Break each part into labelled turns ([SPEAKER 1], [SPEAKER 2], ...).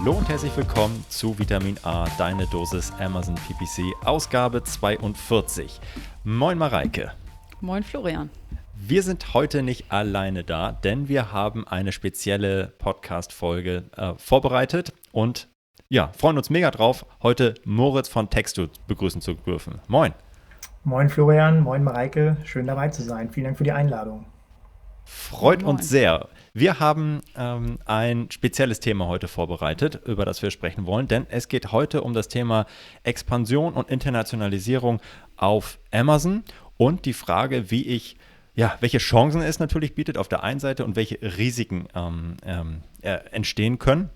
[SPEAKER 1] Hallo und herzlich willkommen zu Vitamin A, deine Dosis Amazon PPC, Ausgabe 42. Moin Mareike.
[SPEAKER 2] Moin Florian.
[SPEAKER 1] Wir sind heute nicht alleine da, denn wir haben eine spezielle Podcast-Folge äh, vorbereitet und ja, freuen uns mega drauf, heute Moritz von Textu begrüßen zu dürfen. Moin.
[SPEAKER 3] Moin Florian, moin Mareike, schön dabei zu sein. Vielen Dank für die Einladung.
[SPEAKER 1] Freut moin. uns sehr. Wir haben ähm, ein spezielles Thema heute vorbereitet, über das wir sprechen wollen, denn es geht heute um das Thema Expansion und Internationalisierung auf Amazon und die Frage, wie ich ja, welche Chancen es natürlich bietet auf der einen Seite und welche Risiken ähm, ähm, äh, entstehen können.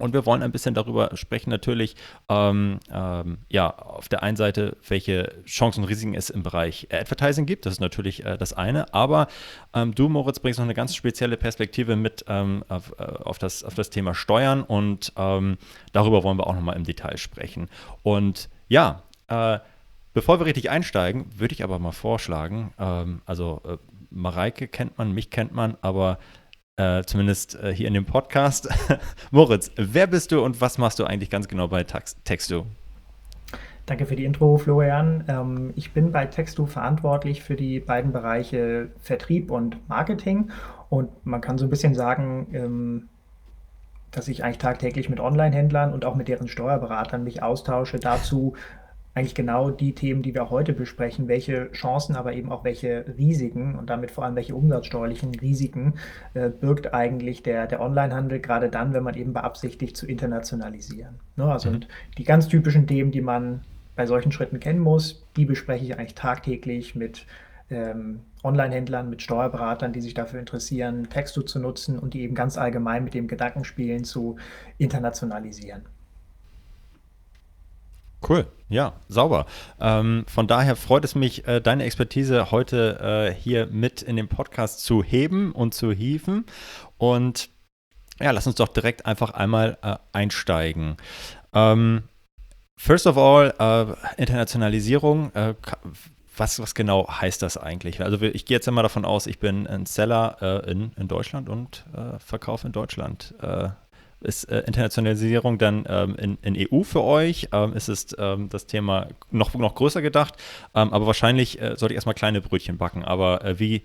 [SPEAKER 1] Und wir wollen ein bisschen darüber sprechen, natürlich, ähm, ähm, ja, auf der einen Seite, welche Chancen und Risiken es im Bereich Advertising gibt. Das ist natürlich äh, das eine. Aber ähm, du, Moritz, bringst noch eine ganz spezielle Perspektive mit ähm, auf, äh, auf, das, auf das Thema Steuern und ähm, darüber wollen wir auch nochmal im Detail sprechen. Und ja, äh, bevor wir richtig einsteigen, würde ich aber mal vorschlagen, ähm, also äh, Mareike kennt man, mich kennt man, aber äh, zumindest äh, hier in dem Podcast. Moritz, wer bist du und was machst du eigentlich ganz genau bei Textu?
[SPEAKER 3] Danke für die Intro, Florian. Ähm, ich bin bei Textu verantwortlich für die beiden Bereiche Vertrieb und Marketing. Und man kann so ein bisschen sagen, ähm, dass ich eigentlich tagtäglich mit Online-Händlern und auch mit deren Steuerberatern mich austausche dazu, eigentlich genau die Themen, die wir heute besprechen, welche Chancen, aber eben auch welche Risiken und damit vor allem welche umsatzsteuerlichen Risiken äh, birgt eigentlich der, der Onlinehandel, gerade dann, wenn man eben beabsichtigt zu internationalisieren. Ne? Also mhm. die ganz typischen Themen, die man bei solchen Schritten kennen muss, die bespreche ich eigentlich tagtäglich mit ähm, Online-Händlern, mit Steuerberatern, die sich dafür interessieren, Textu zu nutzen und die eben ganz allgemein mit dem Gedankenspielen zu internationalisieren.
[SPEAKER 1] Cool, ja, sauber. Ähm, von daher freut es mich, äh, deine Expertise heute äh, hier mit in den Podcast zu heben und zu hieven. Und ja, lass uns doch direkt einfach einmal äh, einsteigen. Ähm, first of all, äh, Internationalisierung. Äh, was, was genau heißt das eigentlich? Also ich gehe jetzt einmal davon aus, ich bin ein Seller äh, in, in Deutschland und verkaufe in Deutschland ist äh, Internationalisierung dann ähm, in, in, EU für euch? Ähm, ist es ähm, das Thema noch, noch größer gedacht? Ähm, aber wahrscheinlich äh, sollte ich erstmal kleine Brötchen backen. Aber äh, wie,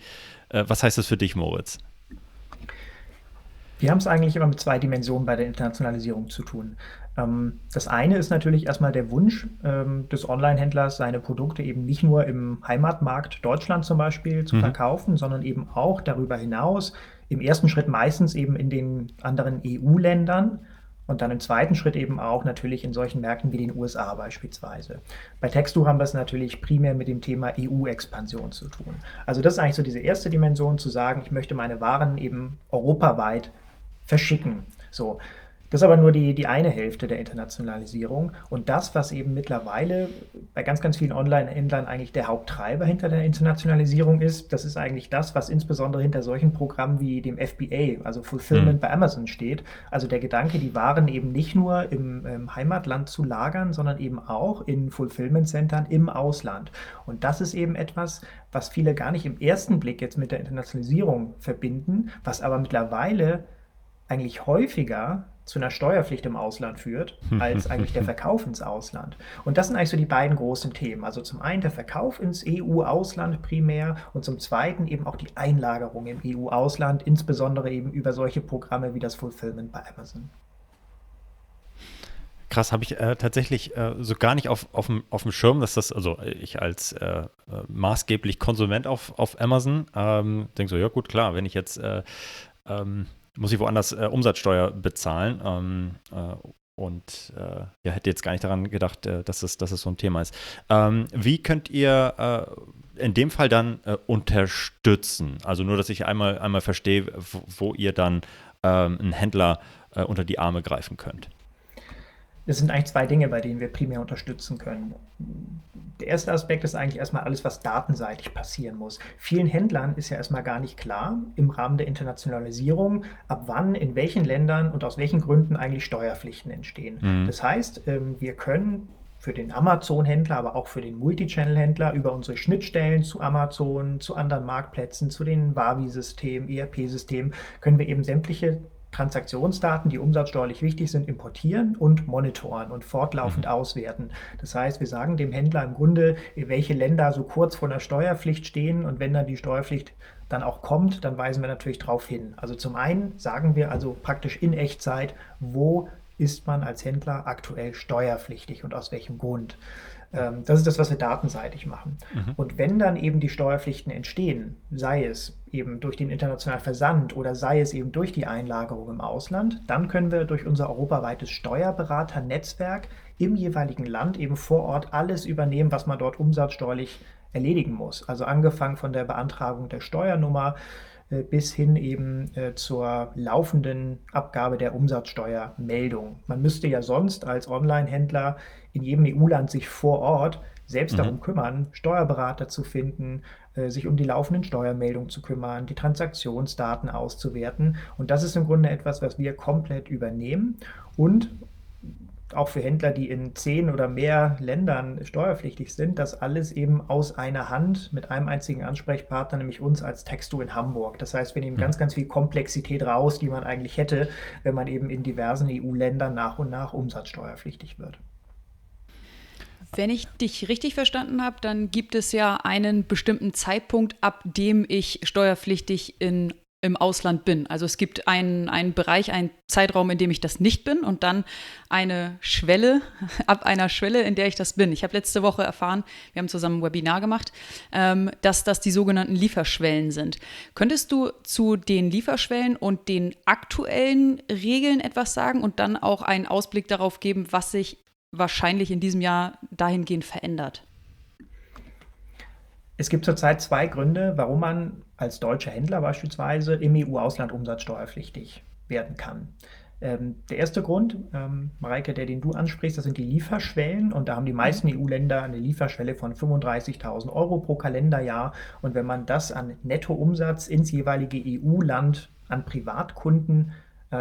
[SPEAKER 1] äh, was heißt das für dich, Moritz?
[SPEAKER 3] Wir haben es eigentlich immer mit zwei Dimensionen bei der Internationalisierung zu tun. Ähm, das eine ist natürlich erstmal der Wunsch ähm, des Online-Händlers, seine Produkte eben nicht nur im Heimatmarkt Deutschland zum Beispiel zu mhm. verkaufen, sondern eben auch darüber hinaus im ersten Schritt meistens eben in den anderen EU-Ländern und dann im zweiten Schritt eben auch natürlich in solchen Märkten wie den USA beispielsweise. Bei Textu haben wir es natürlich primär mit dem Thema EU-Expansion zu tun. Also das ist eigentlich so diese erste Dimension, zu sagen, ich möchte meine Waren eben europaweit verschicken. So, das ist aber nur die, die eine Hälfte der Internationalisierung. Und das, was eben mittlerweile bei ganz, ganz vielen Online-Händlern eigentlich der Haupttreiber hinter der Internationalisierung ist, das ist eigentlich das, was insbesondere hinter solchen Programmen wie dem FBA, also Fulfillment mhm. bei Amazon steht. Also der Gedanke, die Waren eben nicht nur im, im Heimatland zu lagern, sondern eben auch in Fulfillment-Centern im Ausland. Und das ist eben etwas, was viele gar nicht im ersten Blick jetzt mit der Internationalisierung verbinden, was aber mittlerweile eigentlich häufiger zu einer Steuerpflicht im Ausland führt, als eigentlich der Verkauf ins Ausland. Und das sind eigentlich so die beiden großen Themen. Also zum einen der Verkauf ins EU-Ausland primär und zum zweiten eben auch die Einlagerung im EU-Ausland, insbesondere eben über solche Programme wie das Fulfillment bei Amazon.
[SPEAKER 1] Krass, habe ich äh, tatsächlich äh, so gar nicht auf, auf, auf dem Schirm, dass das, also ich als äh, äh maßgeblich Konsument auf, auf Amazon ähm, denke so, ja gut, klar, wenn ich jetzt äh, ähm, muss ich woanders äh, Umsatzsteuer bezahlen. Ähm, äh, und äh, ja, hätte jetzt gar nicht daran gedacht, äh, dass, es, dass es so ein Thema ist. Ähm, wie könnt ihr äh, in dem Fall dann äh, unterstützen? Also nur, dass ich einmal, einmal verstehe, wo, wo ihr dann ähm, einen Händler unter die Arme greifen könnt?
[SPEAKER 3] Das sind eigentlich zwei Dinge, bei denen wir primär unterstützen können. Der erste Aspekt ist eigentlich erstmal alles, was datenseitig passieren muss. Vielen Händlern ist ja erstmal gar nicht klar im Rahmen der Internationalisierung, ab wann, in welchen Ländern und aus welchen Gründen eigentlich Steuerpflichten entstehen. Mhm. Das heißt, ähm, wir können für den Amazon-Händler, aber auch für den Multichannel-Händler über unsere Schnittstellen zu Amazon, zu anderen Marktplätzen, zu den Wavi-Systemen, ERP-Systemen, können wir eben sämtliche Transaktionsdaten, die umsatzsteuerlich wichtig sind, importieren und monitoren und fortlaufend mhm. auswerten. Das heißt, wir sagen dem Händler im Grunde, welche Länder so kurz vor der Steuerpflicht stehen und wenn dann die Steuerpflicht dann auch kommt, dann weisen wir natürlich darauf hin. Also zum einen sagen wir also praktisch in Echtzeit, wo ist man als Händler aktuell steuerpflichtig und aus welchem Grund. Ähm, das ist das, was wir datenseitig machen. Mhm. Und wenn dann eben die Steuerpflichten entstehen, sei es eben durch den internationalen Versand oder sei es eben durch die Einlagerung im Ausland, dann können wir durch unser europaweites Steuerberaternetzwerk im jeweiligen Land eben vor Ort alles übernehmen, was man dort umsatzsteuerlich erledigen muss. Also angefangen von der Beantragung der Steuernummer, äh, bis hin eben äh, zur laufenden Abgabe der Umsatzsteuermeldung. Man müsste ja sonst als Online-Händler in jedem EU-Land sich vor Ort selbst mhm. darum kümmern, Steuerberater zu finden, äh, sich um die laufenden Steuermeldungen zu kümmern, die Transaktionsdaten auszuwerten. Und das ist im Grunde etwas, was wir komplett übernehmen und auch für Händler, die in zehn oder mehr Ländern steuerpflichtig sind, das alles eben aus einer Hand mit einem einzigen Ansprechpartner, nämlich uns als Texto in Hamburg. Das heißt, wir nehmen ganz, ganz viel Komplexität raus, die man eigentlich hätte, wenn man eben in diversen EU-Ländern nach und nach umsatzsteuerpflichtig wird.
[SPEAKER 2] Wenn ich dich richtig verstanden habe, dann gibt es ja einen bestimmten Zeitpunkt, ab dem ich steuerpflichtig in im Ausland bin. Also es gibt einen, einen Bereich, einen Zeitraum, in dem ich das nicht bin und dann eine Schwelle, ab einer Schwelle, in der ich das bin. Ich habe letzte Woche erfahren, wir haben zusammen ein Webinar gemacht, ähm, dass das die sogenannten Lieferschwellen sind. Könntest du zu den Lieferschwellen und den aktuellen Regeln etwas sagen und dann auch einen Ausblick darauf geben, was sich wahrscheinlich in diesem Jahr dahingehend verändert?
[SPEAKER 3] Es gibt zurzeit zwei Gründe, warum man als deutscher Händler beispielsweise im EU-Ausland umsatzsteuerpflichtig werden kann. Ähm, der erste Grund, ähm, Mareike, der den du ansprichst, das sind die Lieferschwellen. Und da haben die meisten mhm. EU-Länder eine Lieferschwelle von 35.000 Euro pro Kalenderjahr. Und wenn man das an Nettoumsatz ins jeweilige EU-Land an Privatkunden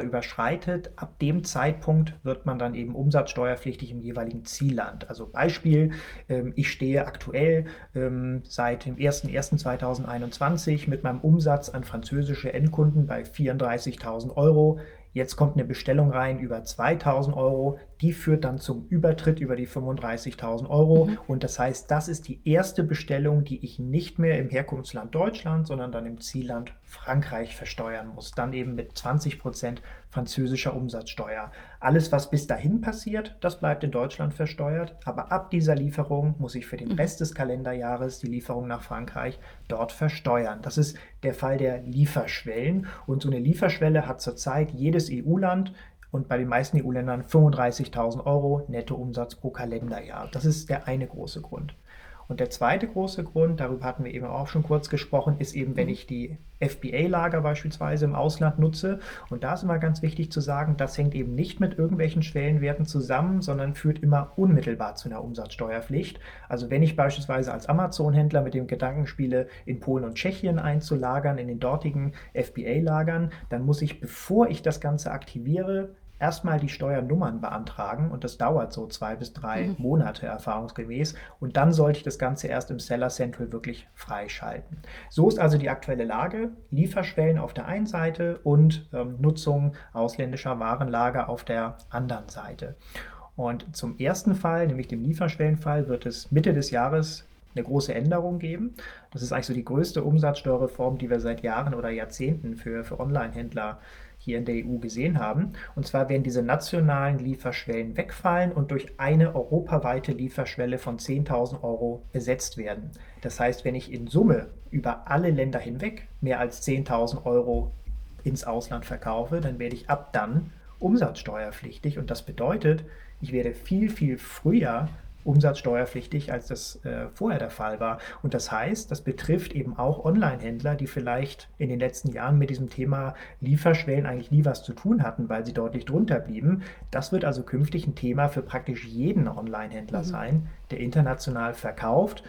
[SPEAKER 3] überschreitet, ab dem Zeitpunkt wird man dann eben umsatzsteuerpflichtig im jeweiligen Zielland. Also Beispiel, ähm, ich stehe aktuell ähm, seit dem 01.01.2021 mit meinem Umsatz an französische Endkunden bei 34.000 Euro. Jetzt kommt eine Bestellung rein über 2000 Euro, die führt dann zum Übertritt über die 35.000 Euro. Mhm. Und das heißt, das ist die erste Bestellung, die ich nicht mehr im Herkunftsland Deutschland, sondern dann im Zielland Frankreich versteuern muss. Dann eben mit 20 Prozent französischer Umsatzsteuer. Alles, was bis dahin passiert, das bleibt in Deutschland versteuert. Aber ab dieser Lieferung muss ich für den mhm. Rest des Kalenderjahres die Lieferung nach Frankreich dort versteuern. Das ist der Fall der Lieferschwellen. Und so eine Lieferschwelle hat zurzeit jedes EU-Land und bei den meisten EU-Ländern 35.000 Euro Nettoumsatz pro Kalenderjahr. Das ist der eine große Grund. Und der zweite große Grund, darüber hatten wir eben auch schon kurz gesprochen, ist eben, wenn mhm. ich die FBA-Lager beispielsweise im Ausland nutze. Und da ist immer ganz wichtig zu sagen, das hängt eben nicht mit irgendwelchen Schwellenwerten zusammen, sondern führt immer unmittelbar zu einer Umsatzsteuerpflicht. Also wenn ich beispielsweise als Amazon-Händler mit dem Gedanken spiele, in Polen und Tschechien einzulagern, in den dortigen FBA-Lagern, dann muss ich, bevor ich das Ganze aktiviere, erstmal die Steuernummern beantragen und das dauert so zwei bis drei mhm. Monate erfahrungsgemäß und dann sollte ich das Ganze erst im Seller Central wirklich freischalten. So ist also die aktuelle Lage. Lieferschwellen auf der einen Seite und ähm, Nutzung ausländischer Warenlager auf der anderen Seite. Und zum ersten Fall, nämlich dem Lieferschwellenfall, wird es Mitte des Jahres eine große Änderung geben. Das ist eigentlich so die größte Umsatzsteuerreform, die wir seit Jahren oder Jahrzehnten für, für Online-Händler hier in der EU gesehen haben. Und zwar werden diese nationalen Lieferschwellen wegfallen und durch eine europaweite Lieferschwelle von 10.000 Euro ersetzt werden. Das heißt, wenn ich in Summe über alle Länder hinweg mehr als 10.000 Euro ins Ausland verkaufe, dann werde ich ab dann umsatzsteuerpflichtig. Und das bedeutet, ich werde viel, viel früher umsatzsteuerpflichtig, als das äh, vorher der Fall war. Und das heißt, das betrifft eben auch Online-Händler, die vielleicht in den letzten Jahren mit diesem Thema Lieferschwellen eigentlich nie was zu tun hatten, weil sie deutlich drunter blieben. Das wird also künftig ein Thema für praktisch jeden Online-Händler mhm. sein, der international verkauft.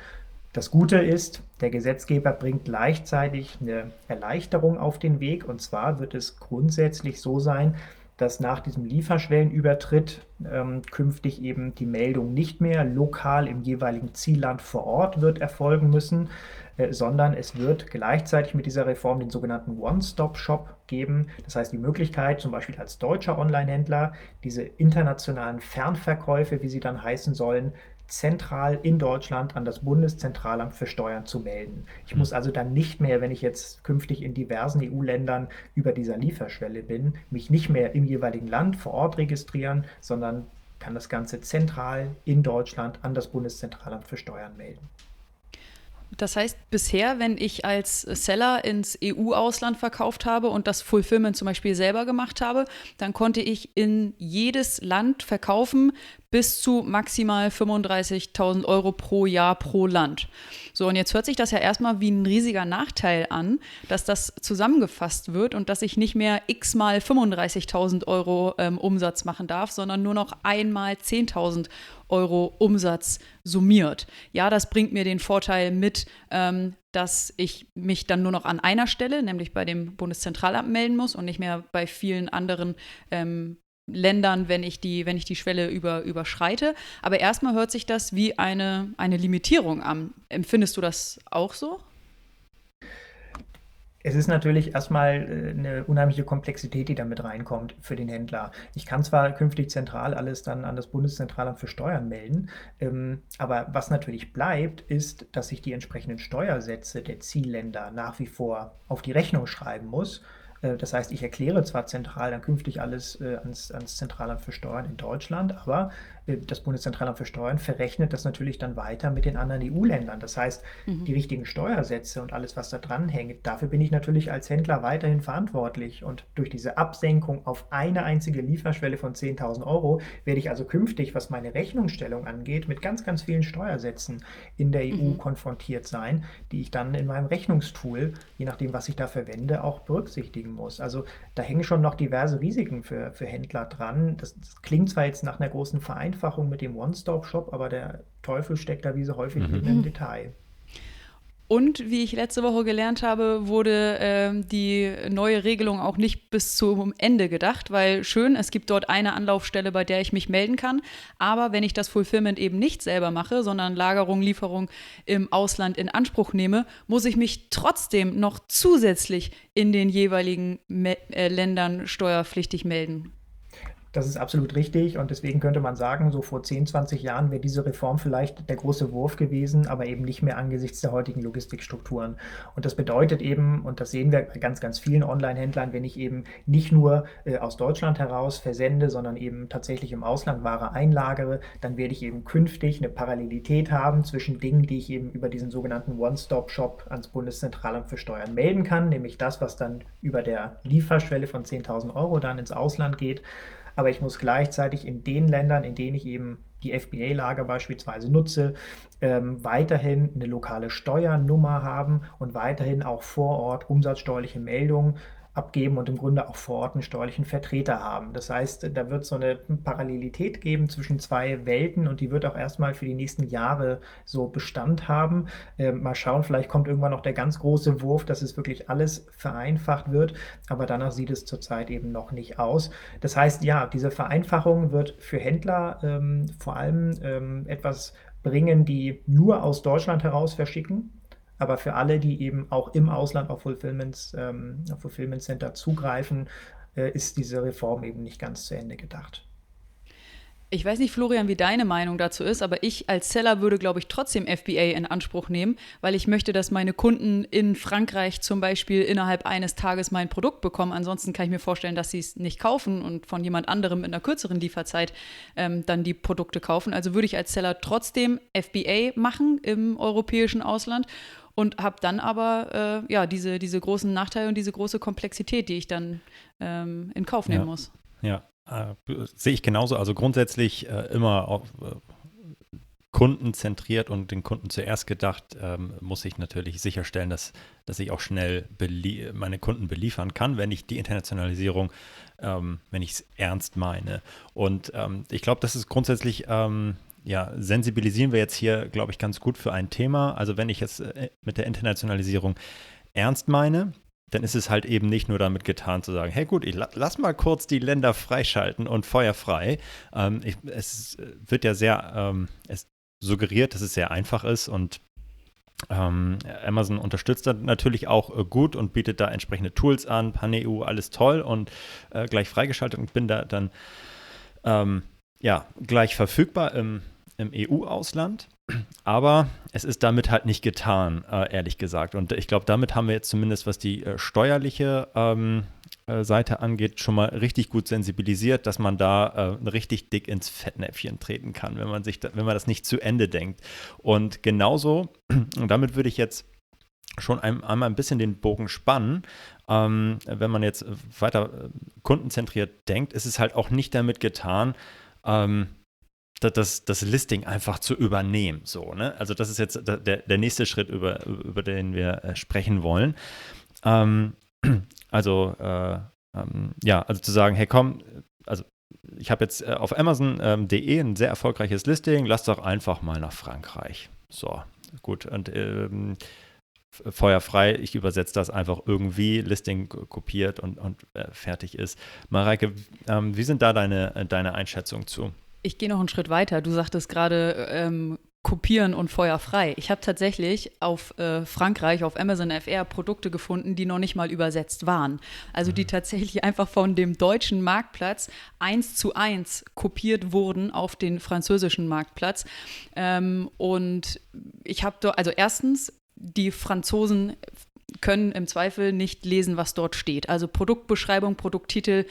[SPEAKER 3] Das Gute ist, der Gesetzgeber bringt gleichzeitig eine Erleichterung auf den Weg. Und zwar wird es grundsätzlich so sein, dass nach diesem Lieferschwellenübertritt ähm, künftig eben die Meldung nicht mehr lokal im jeweiligen Zielland vor Ort wird erfolgen müssen, äh, sondern es wird gleichzeitig mit dieser Reform den sogenannten One-Stop-Shop geben. Das heißt, die Möglichkeit, zum Beispiel als deutscher Online-Händler diese internationalen Fernverkäufe, wie sie dann heißen sollen, zentral in Deutschland an das Bundeszentralamt für Steuern zu melden. Ich hm. muss also dann nicht mehr, wenn ich jetzt künftig in diversen EU-Ländern über dieser Lieferschwelle bin, mich nicht mehr im jeweiligen Land vor Ort registrieren, sondern kann das Ganze zentral in Deutschland an das Bundeszentralamt für Steuern melden.
[SPEAKER 2] Das heißt, bisher, wenn ich als Seller ins EU-Ausland verkauft habe und das Fulfillment zum Beispiel selber gemacht habe, dann konnte ich in jedes Land verkaufen bis zu maximal 35.000 Euro pro Jahr pro Land. So, und jetzt hört sich das ja erstmal wie ein riesiger Nachteil an, dass das zusammengefasst wird und dass ich nicht mehr x mal 35.000 Euro ähm, Umsatz machen darf, sondern nur noch einmal 10.000 Euro Umsatz summiert. Ja, das bringt mir den Vorteil mit, ähm, dass ich mich dann nur noch an einer Stelle, nämlich bei dem Bundeszentralamt melden muss und nicht mehr bei vielen anderen ähm, Ländern, wenn ich die, wenn ich die Schwelle über, überschreite. Aber erstmal hört sich das wie eine, eine Limitierung an. Empfindest du das auch so?
[SPEAKER 3] Es ist natürlich erstmal äh, eine unheimliche Komplexität, die damit reinkommt für den Händler. Ich kann zwar künftig zentral alles dann an das Bundeszentralamt für Steuern melden, ähm, aber was natürlich bleibt, ist, dass ich die entsprechenden Steuersätze der Zielländer nach wie vor auf die Rechnung schreiben muss. Äh, das heißt, ich erkläre zwar zentral dann künftig alles äh, ans, ans Zentralamt für Steuern in Deutschland, aber das Bundeszentralamt für Steuern verrechnet das natürlich dann weiter mit den anderen EU-Ländern. Das heißt, mhm. die richtigen Steuersätze und alles, was da dran hängt, dafür bin ich natürlich als Händler weiterhin verantwortlich. Und durch diese Absenkung auf eine einzige Lieferschwelle von 10.000 Euro werde ich also künftig, was meine Rechnungsstellung angeht, mit ganz, ganz vielen Steuersätzen in der EU mhm. konfrontiert sein, die ich dann in meinem Rechnungstool, je nachdem, was ich da verwende, auch berücksichtigen muss. Also da hängen schon noch diverse Risiken für, für Händler dran. Das, das klingt zwar jetzt nach einer großen Vereinfachung, Vereinfachung mit dem One-Stop-Shop, aber der Teufel steckt da wie so häufig mhm. im Detail.
[SPEAKER 2] Und wie ich letzte Woche gelernt habe, wurde äh, die neue Regelung auch nicht bis zum Ende gedacht, weil schön, es gibt dort eine Anlaufstelle, bei der ich mich melden kann. Aber wenn ich das Fulfillment eben nicht selber mache, sondern Lagerung, Lieferung im Ausland in Anspruch nehme, muss ich mich trotzdem noch zusätzlich in den jeweiligen Me äh, Ländern steuerpflichtig melden.
[SPEAKER 3] Das ist absolut richtig und deswegen könnte man sagen, so vor 10, 20 Jahren wäre diese Reform vielleicht der große Wurf gewesen, aber eben nicht mehr angesichts der heutigen Logistikstrukturen. Und das bedeutet eben, und das sehen wir bei ganz, ganz vielen Online-Händlern, wenn ich eben nicht nur äh, aus Deutschland heraus versende, sondern eben tatsächlich im Ausland Ware einlagere, dann werde ich eben künftig eine Parallelität haben zwischen Dingen, die ich eben über diesen sogenannten One-Stop-Shop ans Bundeszentralamt für Steuern melden kann, nämlich das, was dann über der Lieferschwelle von 10.000 Euro dann ins Ausland geht aber ich muss gleichzeitig in den Ländern, in denen ich eben die FBA-Lager beispielsweise nutze, ähm, weiterhin eine lokale Steuernummer haben und weiterhin auch vor Ort umsatzsteuerliche Meldungen abgeben und im Grunde auch vor Ort einen steuerlichen Vertreter haben. Das heißt, da wird so eine Parallelität geben zwischen zwei Welten und die wird auch erstmal für die nächsten Jahre so Bestand haben. Äh, mal schauen, vielleicht kommt irgendwann noch der ganz große Wurf, dass es wirklich alles vereinfacht wird, aber danach sieht es zurzeit eben noch nicht aus. Das heißt, ja, diese Vereinfachung wird für Händler ähm, vor allem ähm, etwas bringen, die nur aus Deutschland heraus verschicken aber für alle, die eben auch im Ausland auf Fulfillment, ähm, auf Fulfillment Center zugreifen, äh, ist diese Reform eben nicht ganz zu Ende gedacht.
[SPEAKER 2] Ich weiß nicht, Florian, wie deine Meinung dazu ist, aber ich als Seller würde, glaube ich, trotzdem FBA in Anspruch nehmen, weil ich möchte, dass meine Kunden in Frankreich zum Beispiel innerhalb eines Tages mein Produkt bekommen. Ansonsten kann ich mir vorstellen, dass sie es nicht kaufen und von jemand anderem in einer kürzeren Lieferzeit ähm, dann die Produkte kaufen. Also würde ich als Seller trotzdem FBA machen im europäischen Ausland und habe dann aber äh, ja diese, diese großen Nachteile und diese große Komplexität, die ich dann ähm, in Kauf nehmen
[SPEAKER 1] ja.
[SPEAKER 2] muss.
[SPEAKER 1] Ja, äh, sehe ich genauso. Also grundsätzlich äh, immer auf, äh, kundenzentriert und den Kunden zuerst gedacht, ähm, muss ich natürlich sicherstellen, dass, dass ich auch schnell meine Kunden beliefern kann, wenn ich die Internationalisierung, ähm, wenn ich es ernst meine. Und ähm, ich glaube, das ist grundsätzlich, ähm, ja, sensibilisieren wir jetzt hier, glaube ich, ganz gut für ein Thema. Also wenn ich jetzt äh, mit der Internationalisierung ernst meine, dann ist es halt eben nicht nur damit getan zu sagen, hey gut, ich lass mal kurz die Länder freischalten und feuerfrei. Ähm, ich, es wird ja sehr, ähm, es suggeriert, dass es sehr einfach ist und ähm, Amazon unterstützt das natürlich auch äh, gut und bietet da entsprechende Tools an, PanEU, alles toll und äh, gleich freigeschaltet und bin da dann ähm, ja gleich verfügbar im, im EU-Ausland. Aber es ist damit halt nicht getan, äh, ehrlich gesagt. Und ich glaube, damit haben wir jetzt zumindest, was die äh, steuerliche ähm, äh, Seite angeht, schon mal richtig gut sensibilisiert, dass man da äh, richtig dick ins Fettnäpfchen treten kann, wenn man sich, da, wenn man das nicht zu Ende denkt. Und genauso, und damit würde ich jetzt schon ein, einmal ein bisschen den Bogen spannen. Ähm, wenn man jetzt weiter kundenzentriert denkt, ist es halt auch nicht damit getan, ähm, das, das Listing einfach zu übernehmen. So, ne? Also das ist jetzt der, der nächste Schritt, über, über den wir äh, sprechen wollen. Ähm, also äh, ähm, ja, also zu sagen, hey komm, also ich habe jetzt äh, auf Amazon.de ähm, ein sehr erfolgreiches Listing, lass doch einfach mal nach Frankreich. So, gut. Und ähm, feuerfrei, ich übersetze das einfach irgendwie, Listing kopiert und, und äh, fertig ist. Mareike, ähm, wie sind da deine, äh, deine Einschätzungen zu?
[SPEAKER 2] Ich gehe noch einen Schritt weiter. Du sagtest gerade ähm, kopieren und feuerfrei. Ich habe tatsächlich auf äh, Frankreich, auf Amazon FR Produkte gefunden, die noch nicht mal übersetzt waren. Also die mhm. tatsächlich einfach von dem deutschen Marktplatz eins zu eins kopiert wurden auf den französischen Marktplatz. Ähm, und ich habe also erstens, die Franzosen können im Zweifel nicht lesen, was dort steht. Also Produktbeschreibung, Produkttitel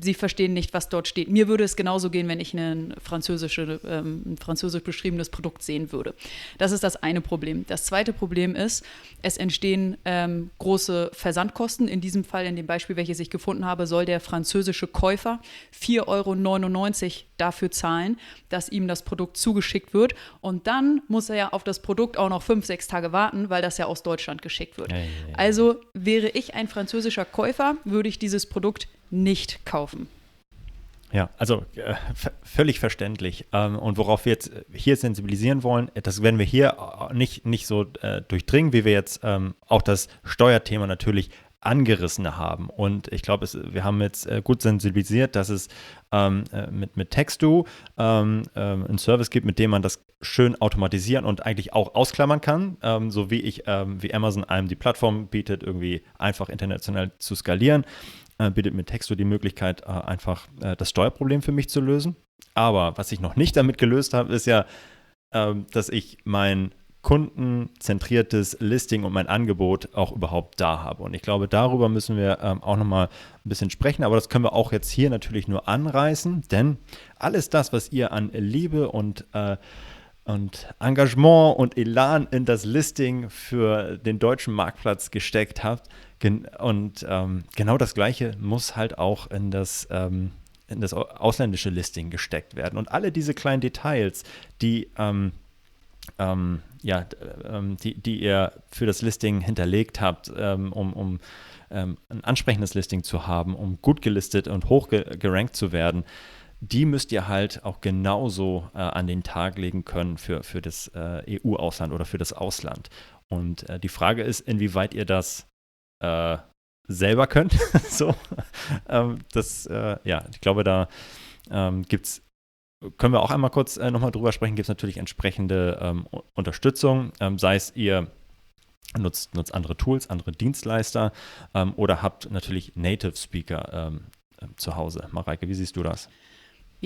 [SPEAKER 2] sie verstehen nicht, was dort steht. Mir würde es genauso gehen, wenn ich ein, französische, ähm, ein französisch beschriebenes Produkt sehen würde. Das ist das eine Problem. Das zweite Problem ist, es entstehen ähm, große Versandkosten. In diesem Fall, in dem Beispiel, welches ich gefunden habe, soll der französische Käufer 4,99 Euro dafür zahlen, dass ihm das Produkt zugeschickt wird. Und dann muss er ja auf das Produkt auch noch fünf, sechs Tage warten, weil das ja aus Deutschland geschickt wird. Ja, ja, ja. Also wäre ich ein französischer Käufer, würde ich dieses Produkt nicht kaufen.
[SPEAKER 1] Ja, also äh, völlig verständlich. Ähm, und worauf wir jetzt hier sensibilisieren wollen, das werden wir hier nicht, nicht so äh, durchdringen, wie wir jetzt ähm, auch das Steuerthema natürlich angerissen haben. Und ich glaube, wir haben jetzt äh, gut sensibilisiert, dass es ähm, äh, mit, mit Textu ähm, ähm, einen Service gibt, mit dem man das schön automatisieren und eigentlich auch ausklammern kann, ähm, so wie ich, ähm, wie Amazon einem die Plattform bietet, irgendwie einfach international zu skalieren äh, bietet mir Texto die Möglichkeit, äh, einfach äh, das Steuerproblem für mich zu lösen. Aber was ich noch nicht damit gelöst habe, ist ja, ähm, dass ich mein kundenzentriertes Listing und mein Angebot auch überhaupt da habe. Und ich glaube, darüber müssen wir ähm, auch nochmal ein bisschen sprechen. Aber das können wir auch jetzt hier natürlich nur anreißen, denn alles das, was ihr an Liebe und äh, und Engagement und Elan in das Listing für den deutschen Marktplatz gesteckt habt. Und ähm, genau das Gleiche muss halt auch in das, ähm, in das ausländische Listing gesteckt werden. Und alle diese kleinen Details, die, ähm, ähm ja, ähm, die, die ihr für das Listing hinterlegt habt, ähm, um, um ein ansprechendes Listing zu haben, um gut gelistet und hoch gerankt zu werden, die müsst ihr halt auch genauso äh, an den Tag legen können für, für das äh, EU-Ausland oder für das Ausland. Und äh, die Frage ist, inwieweit ihr das äh, selber könnt. so, ähm, das, äh, ja, ich glaube, da ähm, gibt es können wir auch einmal kurz äh, nochmal drüber sprechen, gibt es natürlich entsprechende ähm, Unterstützung, ähm, sei es ihr nutzt, nutzt andere Tools, andere Dienstleister ähm, oder habt natürlich Native Speaker ähm, zu Hause. Mareike, wie siehst du das?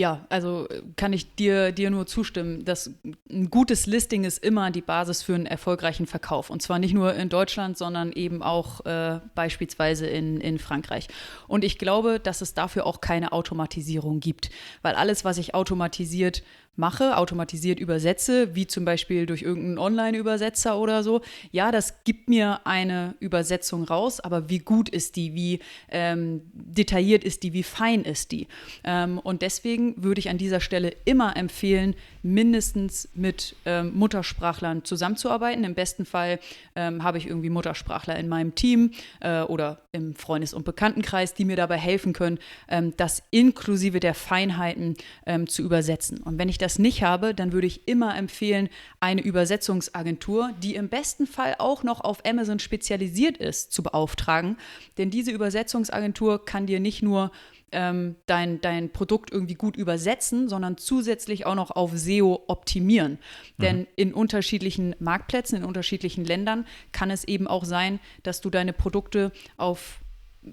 [SPEAKER 2] Ja, also äh, kann ich dir, dir nur zustimmen. dass ein gutes Listing ist immer die Basis für einen erfolgreichen Verkauf. Und zwar nicht nur in Deutschland, sondern eben auch äh, beispielsweise in, in Frankreich. Und ich glaube, dass es dafür auch keine Automatisierung gibt. Weil alles, was sich automatisiert mache, automatisiert übersetze, wie zum Beispiel durch irgendeinen Online-Übersetzer oder so, ja, das gibt mir eine Übersetzung raus, aber wie gut ist die, wie ähm, detailliert ist die, wie fein ist die? Ähm, und deswegen würde ich an dieser Stelle immer empfehlen, mindestens mit ähm, Muttersprachlern zusammenzuarbeiten. Im besten Fall ähm, habe ich irgendwie Muttersprachler in meinem Team äh, oder im Freundes- und Bekanntenkreis, die mir dabei helfen können, ähm, das inklusive der Feinheiten ähm, zu übersetzen. Und wenn ich das nicht habe, dann würde ich immer empfehlen, eine Übersetzungsagentur, die im besten Fall auch noch auf Amazon spezialisiert ist, zu beauftragen. Denn diese Übersetzungsagentur kann dir nicht nur ähm, dein, dein Produkt irgendwie gut übersetzen, sondern zusätzlich auch noch auf SEO optimieren. Mhm. Denn in unterschiedlichen Marktplätzen, in unterschiedlichen Ländern kann es eben auch sein, dass du deine Produkte auf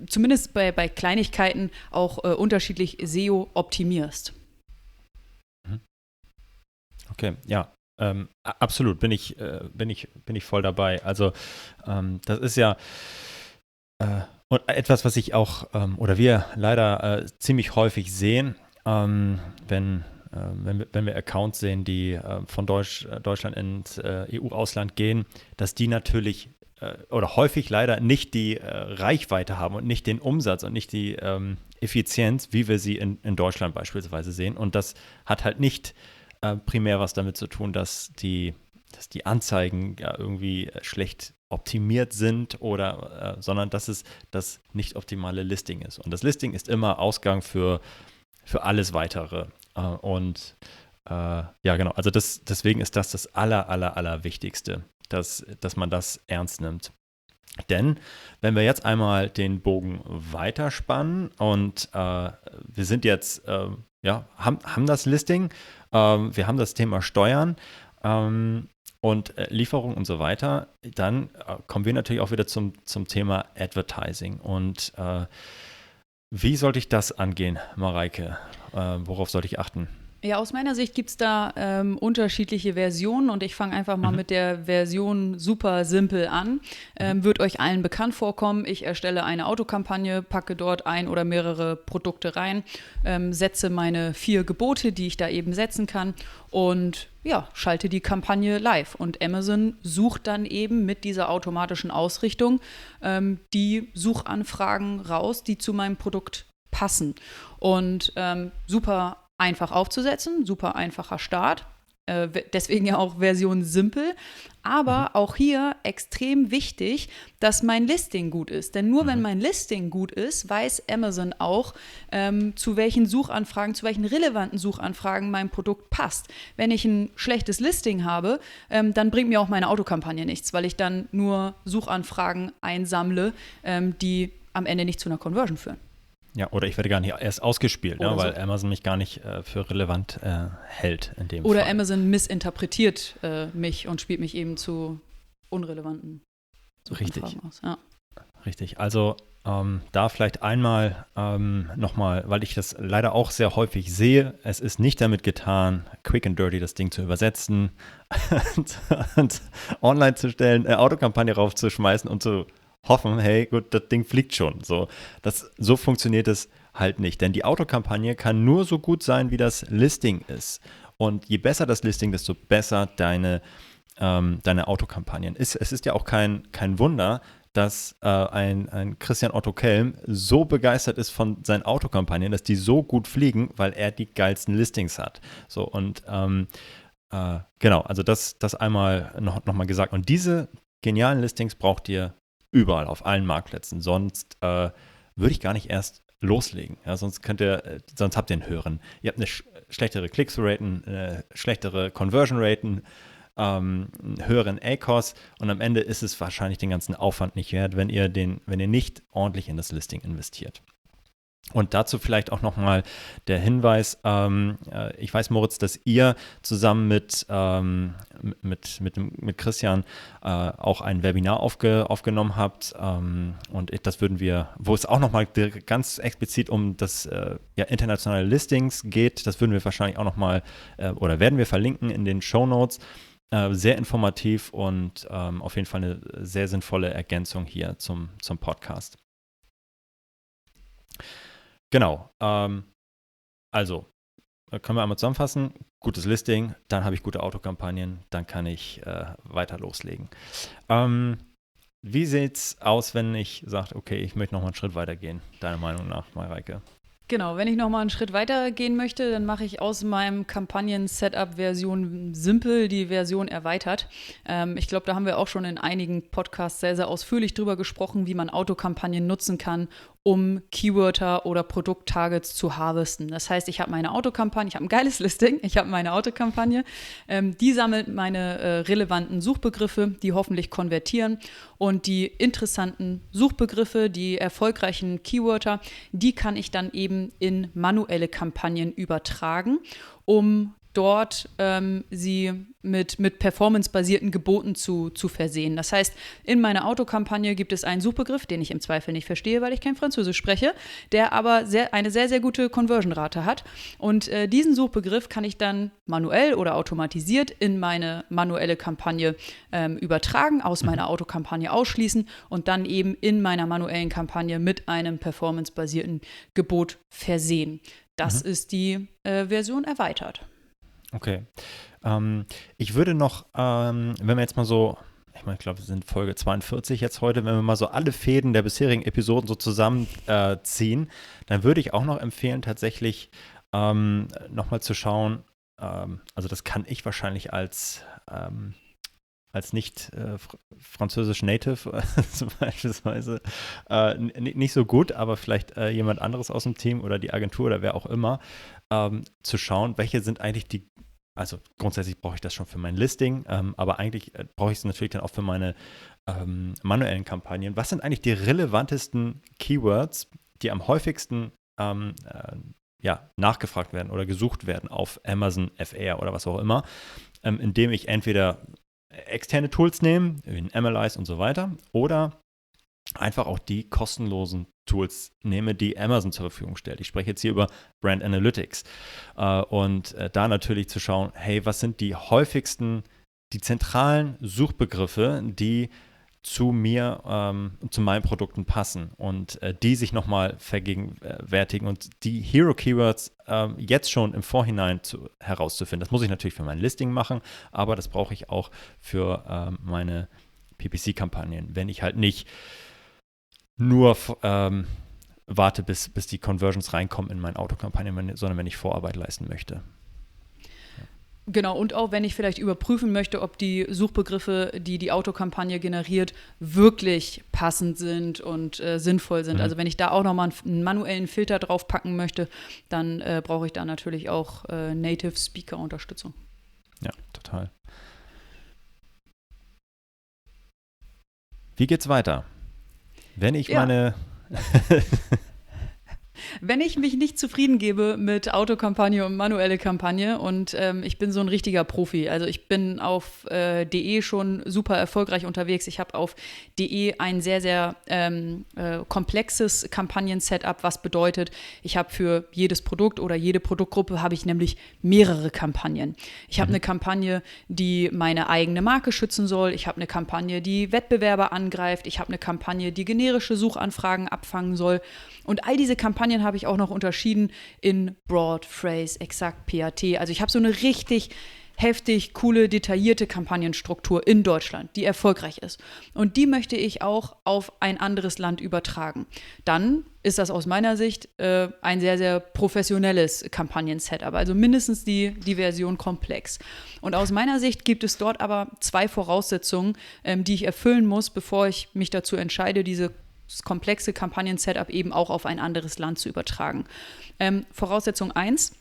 [SPEAKER 2] zumindest bei, bei Kleinigkeiten auch äh, unterschiedlich SEO optimierst.
[SPEAKER 1] Okay, ja, ähm, absolut, bin ich, äh, bin, ich, bin ich voll dabei. Also ähm, das ist ja äh, etwas, was ich auch ähm, oder wir leider äh, ziemlich häufig sehen, ähm, wenn, äh, wenn, wir, wenn, wir, Accounts sehen, die äh, von Deutsch, äh, Deutschland ins EU-Ausland gehen, dass die natürlich oder häufig leider nicht die Reichweite haben und nicht den Umsatz und nicht die ähm, Effizienz, wie wir sie in, in Deutschland beispielsweise sehen. Und das hat halt nicht primär was damit zu tun, dass die dass die Anzeigen ja irgendwie äh, schlecht optimiert sind oder, äh, sondern dass es das nicht optimale Listing ist. Und das Listing ist immer Ausgang für, für alles weitere. Äh, und äh, ja, genau, also das, deswegen ist das das aller, aller, aller Wichtigste, dass, dass man das ernst nimmt. Denn wenn wir jetzt einmal den Bogen weiterspannen und äh, wir sind jetzt, äh, ja, haben, haben das Listing, ähm, wir haben das Thema Steuern, ähm, und äh, Lieferung und so weiter, dann äh, kommen wir natürlich auch wieder zum, zum Thema Advertising. Und äh, wie sollte ich das angehen, Mareike? Äh, worauf sollte ich achten?
[SPEAKER 2] Ja, aus meiner Sicht gibt es da ähm, unterschiedliche Versionen und ich fange einfach mal mhm. mit der Version super simpel an. Ähm, wird euch allen bekannt vorkommen. Ich erstelle eine Autokampagne, packe dort ein oder mehrere Produkte rein, ähm, setze meine vier Gebote, die ich da eben setzen kann und ja, schalte die Kampagne live. Und Amazon sucht dann eben mit dieser automatischen Ausrichtung ähm, die Suchanfragen raus, die zu meinem Produkt passen. Und ähm, super einfach aufzusetzen, super einfacher Start. Äh, deswegen ja auch Version simpel. Aber mhm. auch hier extrem wichtig, dass mein Listing gut ist. Denn nur mhm. wenn mein Listing gut ist, weiß Amazon auch, ähm, zu welchen Suchanfragen, zu welchen relevanten Suchanfragen mein Produkt passt. Wenn ich ein schlechtes Listing habe, ähm, dann bringt mir auch meine Autokampagne nichts, weil ich dann nur Suchanfragen einsammle, ähm, die am Ende nicht zu einer Conversion führen.
[SPEAKER 1] Ja, oder ich werde gar nicht erst ausgespielt, ne, weil so. Amazon mich gar nicht äh, für relevant äh, hält in dem
[SPEAKER 2] Oder
[SPEAKER 1] Fall.
[SPEAKER 2] Amazon missinterpretiert äh, mich und spielt mich eben zu unrelevanten
[SPEAKER 1] Richtig. aus. Ja. Richtig. Also ähm, da vielleicht einmal ähm, nochmal, weil ich das leider auch sehr häufig sehe, es ist nicht damit getan, quick and dirty das Ding zu übersetzen und, und online zu stellen, eine Autokampagne raufzuschmeißen und zu hoffen, hey, gut, das Ding fliegt schon. So, das, so funktioniert es halt nicht. Denn die Autokampagne kann nur so gut sein, wie das Listing ist. Und je besser das Listing, desto besser deine, ähm, deine Autokampagnen. Es, es ist ja auch kein, kein Wunder, dass äh, ein, ein Christian Otto Kelm so begeistert ist von seinen Autokampagnen, dass die so gut fliegen, weil er die geilsten Listings hat. So und ähm, äh, genau, also das, das einmal noch, noch gesagt. Und diese genialen Listings braucht ihr Überall, auf allen Marktplätzen. Sonst äh, würde ich gar nicht erst loslegen. Ja, sonst könnt ihr, äh, sonst habt ihr einen höheren. Ihr habt eine sch schlechtere Klicks-Raten, eine schlechtere Conversion-Raten, ähm, einen höheren ACOS und am Ende ist es wahrscheinlich den ganzen Aufwand nicht wert, wenn ihr den, wenn ihr nicht ordentlich in das Listing investiert. Und dazu vielleicht auch nochmal der Hinweis, ähm, äh, ich weiß, Moritz, dass ihr zusammen mit, ähm, mit, mit, mit Christian äh, auch ein Webinar aufge, aufgenommen habt. Ähm, und das würden wir, wo es auch nochmal ganz explizit um das äh, ja, internationale Listings geht, das würden wir wahrscheinlich auch nochmal äh, oder werden wir verlinken in den Show Notes. Äh, sehr informativ und ähm, auf jeden Fall eine sehr sinnvolle Ergänzung hier zum, zum Podcast. Genau. Ähm, also, äh, können wir einmal zusammenfassen. gutes Listing, dann habe ich gute Autokampagnen, dann kann ich äh, weiter loslegen. Ähm, wie sieht es aus, wenn ich sage, okay, ich möchte noch mal einen Schritt weiter gehen, deiner Meinung nach, Mareike?
[SPEAKER 2] Genau, wenn ich noch mal einen Schritt weiter gehen möchte, dann mache ich aus meinem Kampagnen-Setup-Version simpel die Version erweitert. Ähm, ich glaube, da haben wir auch schon in einigen Podcasts sehr, sehr ausführlich drüber gesprochen, wie man Autokampagnen nutzen kann, um Keywörter oder Produkttargets zu harvesten. Das heißt, ich habe meine Autokampagne, ich habe ein geiles Listing, ich habe meine Autokampagne, ähm, die sammelt meine äh, relevanten Suchbegriffe, die hoffentlich konvertieren und die interessanten Suchbegriffe, die erfolgreichen Keywörter, die kann ich dann eben in manuelle Kampagnen übertragen, um dort ähm, sie mit, mit performance-basierten Geboten zu, zu versehen. Das heißt, in meiner Autokampagne gibt es einen Suchbegriff, den ich im Zweifel nicht verstehe, weil ich kein Französisch spreche, der aber sehr, eine sehr, sehr gute Conversion-Rate hat. Und äh, diesen Suchbegriff kann ich dann manuell oder automatisiert in meine manuelle Kampagne ähm, übertragen, aus meiner mhm. Autokampagne ausschließen und dann eben in meiner manuellen Kampagne mit einem performance-basierten Gebot versehen. Das mhm. ist die äh, Version erweitert.
[SPEAKER 1] Okay. Ähm, ich würde noch, ähm, wenn wir jetzt mal so, ich meine, ich glaube, wir sind Folge 42 jetzt heute, wenn wir mal so alle Fäden der bisherigen Episoden so zusammenziehen, äh, dann würde ich auch noch empfehlen, tatsächlich ähm, nochmal zu schauen, ähm, also das kann ich wahrscheinlich als ähm, als nicht äh, französisch Native beispielsweise äh, nicht so gut, aber vielleicht äh, jemand anderes aus dem Team oder die Agentur oder wer auch immer, ähm, zu schauen, welche sind eigentlich die, also grundsätzlich brauche ich das schon für mein Listing, ähm, aber eigentlich äh, brauche ich es natürlich dann auch für meine ähm, manuellen Kampagnen. Was sind eigentlich die relevantesten Keywords, die am häufigsten ähm, äh, ja, nachgefragt werden oder gesucht werden auf Amazon FR oder was auch immer, ähm, indem ich entweder externe Tools nehme, wie ein Analyze und so weiter, oder einfach auch die kostenlosen Tools nehme, die Amazon zur Verfügung stellt. Ich spreche jetzt hier über Brand Analytics. Äh, und äh, da natürlich zu schauen, hey, was sind die häufigsten, die zentralen Suchbegriffe, die zu mir, ähm, zu meinen Produkten passen und äh, die sich nochmal vergegenwärtigen und die Hero Keywords äh, jetzt schon im Vorhinein zu, herauszufinden. Das muss ich natürlich für mein Listing machen, aber das brauche ich auch für ähm, meine PPC-Kampagnen, wenn ich halt nicht nur ähm, warte, bis, bis die Conversions reinkommen in meine Autokampagne, sondern wenn ich Vorarbeit leisten möchte.
[SPEAKER 2] Genau, und auch wenn ich vielleicht überprüfen möchte, ob die Suchbegriffe, die die Autokampagne generiert, wirklich passend sind und äh, sinnvoll sind. Mhm. Also wenn ich da auch nochmal einen manuellen Filter drauf packen möchte, dann äh, brauche ich da natürlich auch äh, Native Speaker Unterstützung.
[SPEAKER 1] Ja, total. Wie geht's weiter? Wenn ich ja. meine.
[SPEAKER 2] Wenn ich mich nicht zufrieden gebe mit Autokampagne und manuelle Kampagne und ähm, ich bin so ein richtiger Profi, also ich bin auf äh, DE schon super erfolgreich unterwegs. Ich habe auf DE ein sehr, sehr ähm, äh, komplexes Kampagnen-Setup, was bedeutet, ich habe für jedes Produkt oder jede Produktgruppe habe ich nämlich mehrere Kampagnen. Ich habe mhm. eine Kampagne, die meine eigene Marke schützen soll. Ich habe eine Kampagne, die Wettbewerber angreift. Ich habe eine Kampagne, die generische Suchanfragen abfangen soll. Und all diese Kampagnen habe ich auch noch unterschieden in Broad, Phrase, Exakt, PAT. Also ich habe so eine richtig heftig, coole, detaillierte Kampagnenstruktur in Deutschland, die erfolgreich ist. Und die möchte ich auch auf ein anderes Land übertragen. Dann ist das aus meiner Sicht äh, ein sehr, sehr professionelles Kampagnen-Setup, also mindestens die, die Version komplex. Und aus meiner Sicht gibt es dort aber zwei Voraussetzungen, ähm, die ich erfüllen muss, bevor ich mich dazu entscheide, diese das komplexe Kampagnen-Setup eben auch auf ein anderes Land zu übertragen. Ähm, Voraussetzung 1.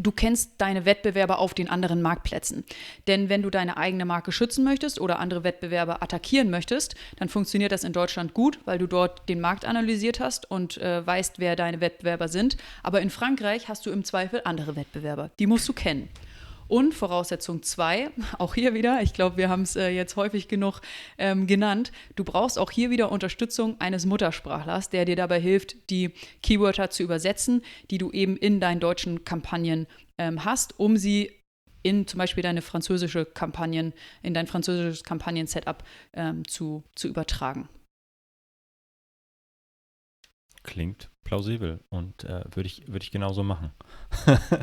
[SPEAKER 2] Du kennst deine Wettbewerber auf den anderen Marktplätzen. Denn wenn du deine eigene Marke schützen möchtest oder andere Wettbewerber attackieren möchtest, dann funktioniert das in Deutschland gut, weil du dort den Markt analysiert hast und äh, weißt, wer deine Wettbewerber sind. Aber in Frankreich hast du im Zweifel andere Wettbewerber. Die musst du kennen. Und Voraussetzung zwei, auch hier wieder, ich glaube, wir haben es äh, jetzt häufig genug ähm, genannt, du brauchst auch hier wieder Unterstützung eines Muttersprachlers, der dir dabei hilft, die Keywörter zu übersetzen, die du eben in deinen deutschen Kampagnen ähm, hast, um sie in zum Beispiel deine französische Kampagnen, in dein französisches Kampagnen-Setup ähm, zu, zu übertragen.
[SPEAKER 1] Klingt plausibel und äh, würde ich, würd ich genauso machen.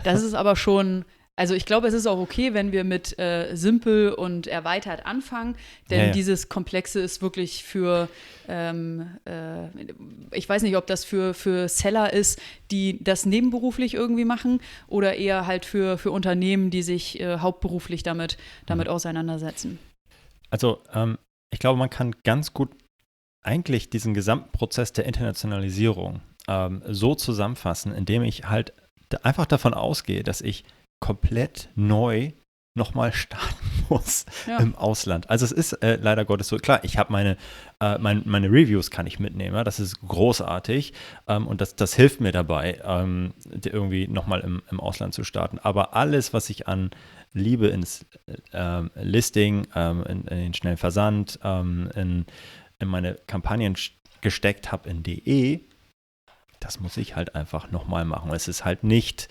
[SPEAKER 2] das ist aber schon Also ich glaube, es ist auch okay, wenn wir mit äh, simpel und erweitert anfangen, denn ja, ja. dieses Komplexe ist wirklich für, ähm, äh, ich weiß nicht, ob das für, für Seller ist, die das nebenberuflich irgendwie machen oder eher halt für, für Unternehmen, die sich äh, hauptberuflich damit, damit mhm. auseinandersetzen.
[SPEAKER 1] Also ähm, ich glaube, man kann ganz gut eigentlich diesen gesamten Prozess der Internationalisierung ähm, so zusammenfassen, indem ich halt einfach davon ausgehe, dass ich komplett neu nochmal starten muss ja. im Ausland. Also es ist äh, leider Gottes so, klar, ich habe meine, äh, mein, meine Reviews kann ich mitnehmen, ja? das ist großartig ähm, und das, das hilft mir dabei, ähm, irgendwie nochmal im, im Ausland zu starten. Aber alles, was ich an Liebe ins äh, Listing, ähm, in, in, den schnellen Versand, ähm, in, in meine Kampagnen gesteckt habe in DE, das muss ich halt einfach nochmal machen. Es ist halt nicht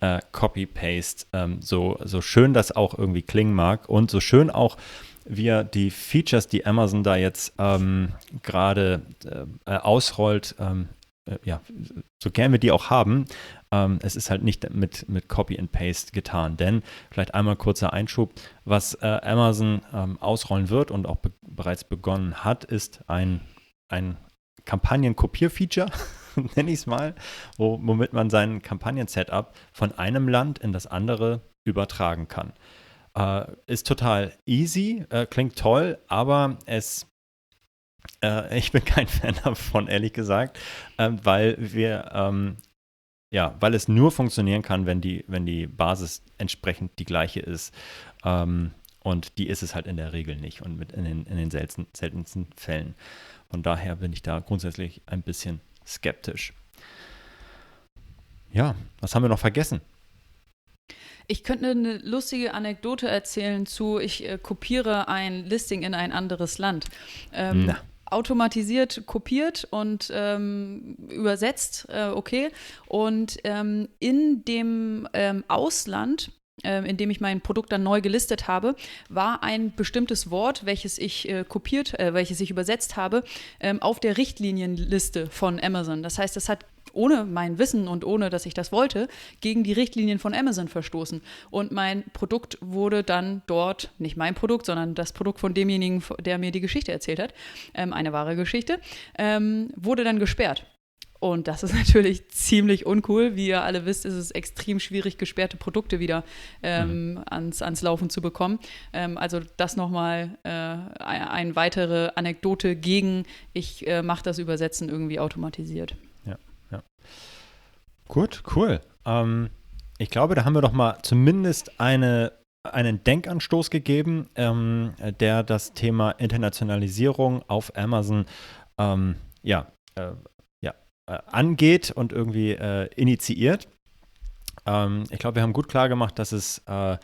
[SPEAKER 1] äh, Copy-Paste, ähm, so, so schön das auch irgendwie klingen mag und so schön auch wir die Features, die Amazon da jetzt ähm, gerade äh, ausrollt, ähm, äh, ja, so gern wir die auch haben, ähm, es ist halt nicht mit, mit Copy and Paste getan. Denn vielleicht einmal kurzer Einschub, was äh, Amazon ähm, ausrollen wird und auch be bereits begonnen hat, ist ein, ein Kampagnen-Kopier-Feature. nenne ich es mal, wo, womit man sein Kampagnen-Setup von einem Land in das andere übertragen kann. Äh, ist total easy, äh, klingt toll, aber es äh, ich bin kein Fan davon, ehrlich gesagt, ähm, weil wir ähm, ja, weil es nur funktionieren kann, wenn die, wenn die Basis entsprechend die gleiche ist. Ähm, und die ist es halt in der Regel nicht und mit in den, in den selten, seltensten Fällen. Von daher bin ich da grundsätzlich ein bisschen skeptisch. Ja, was haben wir noch vergessen?
[SPEAKER 2] Ich könnte eine lustige Anekdote erzählen zu, ich äh, kopiere ein Listing in ein anderes Land. Ähm, automatisiert kopiert und ähm, übersetzt, äh, okay. Und ähm, in dem ähm, Ausland ähm, in dem ich mein Produkt dann neu gelistet habe, war ein bestimmtes Wort, welches ich äh, kopiert, äh, welches ich übersetzt habe, ähm, auf der Richtlinienliste von Amazon. Das heißt, das hat ohne mein Wissen und ohne, dass ich das wollte, gegen die Richtlinien von Amazon verstoßen. Und mein Produkt wurde dann dort, nicht mein Produkt, sondern das Produkt von demjenigen, der mir die Geschichte erzählt hat, ähm, eine wahre Geschichte, ähm, wurde dann gesperrt. Und das ist natürlich ziemlich uncool. Wie ihr alle wisst, ist es extrem schwierig, gesperrte Produkte wieder ähm, mhm. ans, ans Laufen zu bekommen. Ähm, also das nochmal äh, eine weitere Anekdote gegen, ich äh, mache das Übersetzen irgendwie automatisiert.
[SPEAKER 1] Ja, ja. Gut, cool. Ähm, ich glaube, da haben wir doch mal zumindest eine, einen Denkanstoß gegeben, ähm, der das Thema Internationalisierung auf Amazon ähm, ja, äh, äh, angeht und irgendwie äh, initiiert. Ähm, ich glaube, wir haben gut klar gemacht, dass es äh,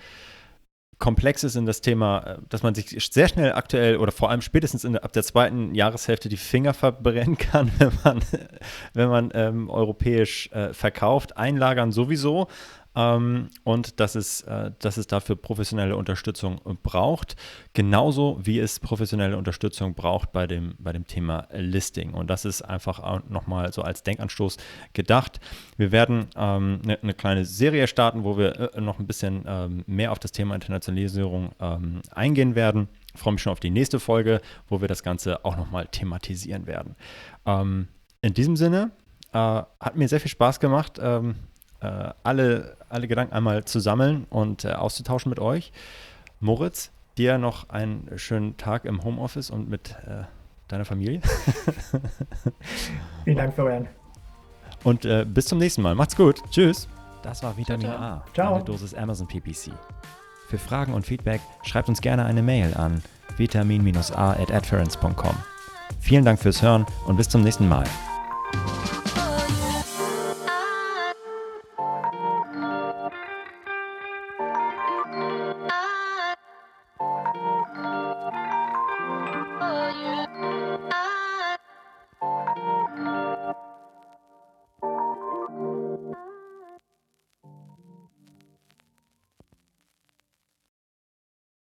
[SPEAKER 1] komplex ist in das Thema, äh, dass man sich sehr schnell aktuell oder vor allem spätestens in, ab der zweiten Jahreshälfte die Finger verbrennen kann, wenn man, wenn man ähm, europäisch äh, verkauft. Einlagern sowieso, ähm, und dass es, äh, dass es dafür professionelle Unterstützung braucht, genauso wie es professionelle Unterstützung braucht bei dem, bei dem Thema Listing. Und das ist einfach nochmal so als Denkanstoß gedacht. Wir werden eine ähm, ne, ne kleine Serie starten, wo wir äh, noch ein bisschen ähm, mehr auf das Thema Internationalisierung ähm, eingehen werden. Ich freue mich schon auf die nächste Folge, wo wir das Ganze auch nochmal thematisieren werden. Ähm, in diesem Sinne, äh, hat mir sehr viel Spaß gemacht. Ähm, äh, alle, alle Gedanken einmal zu sammeln und äh, auszutauschen mit euch. Moritz, dir noch einen schönen Tag im Homeoffice und mit äh, deiner Familie.
[SPEAKER 3] Vielen Dank, Florian.
[SPEAKER 1] Und äh, bis zum nächsten Mal. Macht's gut. Tschüss.
[SPEAKER 4] Das war Vitamin
[SPEAKER 3] ciao,
[SPEAKER 4] A,
[SPEAKER 3] ciao.
[SPEAKER 4] eine Dosis Amazon PPC. Für Fragen und Feedback schreibt uns gerne eine Mail an vitamin-a at Vielen Dank fürs Hören und bis zum nächsten Mal.